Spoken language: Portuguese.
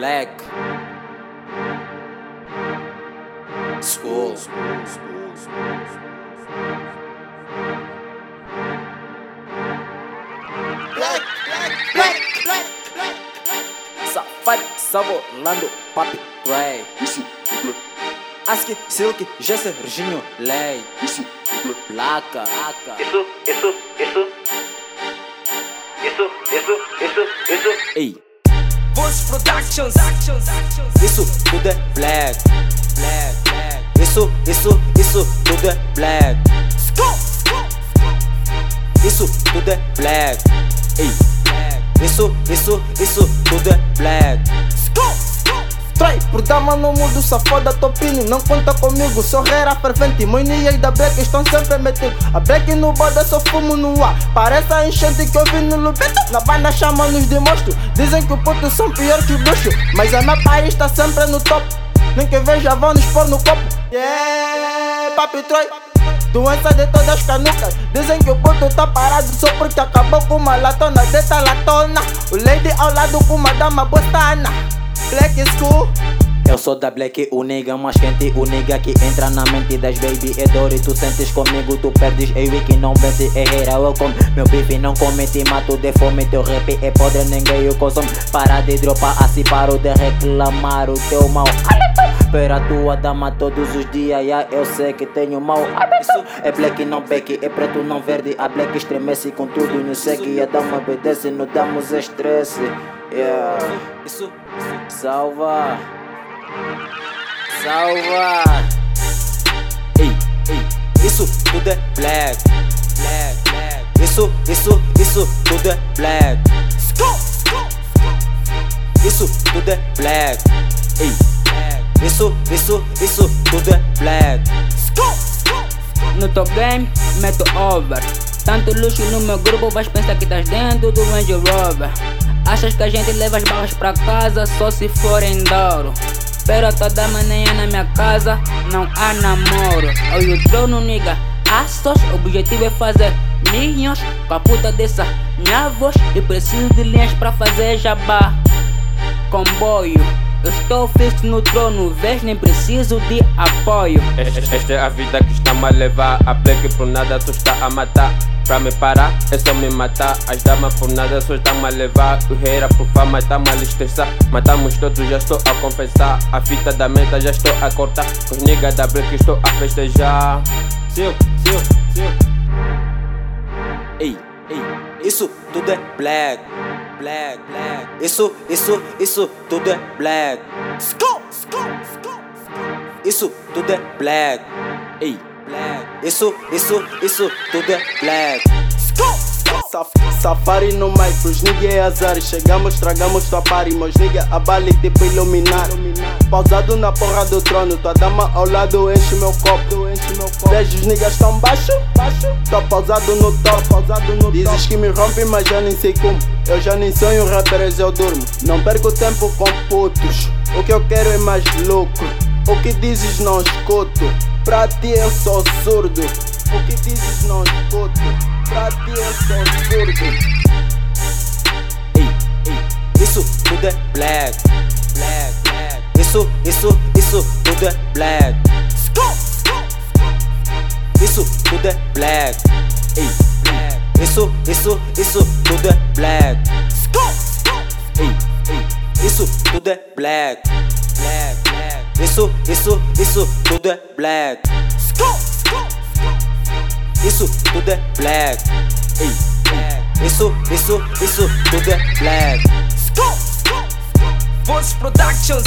black. School. Black, black, black, black, black, black. Safari, sabolando, papi, é black. Aski, Silk, Jesse, Virginio. Placa, placa. Isso, isso, isso. Isso, isso, isso, isso. Ei, Voice Productions. isso tudo é black. Black, black. Isso, isso, isso tudo é black. Isso tudo é black. Ei, isso, isso, isso tudo é black. Trai, por dama no mundo, safada topini Não conta comigo, sou rera fervente. Moinias da Black estão sempre metidos. A Black no bode, só fumo no ar. Parece a enchente que eu vi no Lubito Na banda chamam-nos de monstro. Dizem que os putos são pior que o bruxo Mas a meu país está sempre no top. Nem que veja vão nos pôr no copo. Yeah, papi Troy. Doença de todas as canucas Dizem que o puto tá parado só porque acabou com uma latona. Dessa latona. O lady ao lado com uma dama botana Black School Eu sou da Black, o nigga mais quente O nigga que entra na mente das baby. É dor e tu sentes comigo, tu perdes. Ei, que não vence, é hater, eu como. Meu bife não come, te mato de fome. Teu rap é podre, ninguém o consome. Para de dropar, assim paro de reclamar O teu mal. Hábito Pera tua dama todos os dias yeah, Eu sei que tenho mau hábito É black, não back, é preto, não verde. A black estremece com tudo não segue A dama obedece, não damos estresse. Yeah, isso salva Salva! Ei, ei, isso tudo é black, black, black. Isso, isso, isso tudo é black. Isso tudo é black. Ei. Isso, isso, isso tudo é black. No top game, meto over. Tanto luxo no meu grupo, vais pensar que estás dentro do Range Rover. Achas que a gente leva as barras pra casa só se for em Douro? Pero toda manhã na minha casa não há namoro. Olha o trono, nigga. Assos, objetivo é fazer minhos com a puta dessa minha voz. E preciso de linhas pra fazer jabá. Comboio, eu estou fixo no trono, vês? Nem preciso de apoio. Esta é a vida que está-me a levar. A black por nada tu está a matar. Pra me parar é só me matar As damas por nada só estão a levar. O rei por fama está-me a estressar Matamos todos, já estou a confessar. A fita da meta já estou a cortar. Os niggas da black estou a festejar. Sil, sil, sil Ei, ei, isso tudo é black, black, black. Isso, isso, isso tudo é black. Isso tudo é black. Ei, black. Isso, isso, isso tudo é black. Saf safari no mic, pros nigga é azar. Chegamos, tragamos tua party, meus nigga a bala tipo iluminar. Pausado na porra do trono, tua dama ao lado enche meu copo. Vejo os niggas tão baixo, tô pausado no top. Dizes que me rompe, mas já nem sei como. Eu já nem sonho rappers, eu durmo. Não perco tempo com putos. O que eu quero é mais lucro. O que dizes não escuto. Pra ti eu sou surdo. O que dizes não escuto isso tudo é black, black, black. Isso, isso, isso tudo é black. Isso tudo é black. Isso, isso, isso tudo é black. Isso tudo é black. Isso, isso, isso tudo é black. Isso tudo é black. Isso, isso, isso tudo é black. Voice Productions.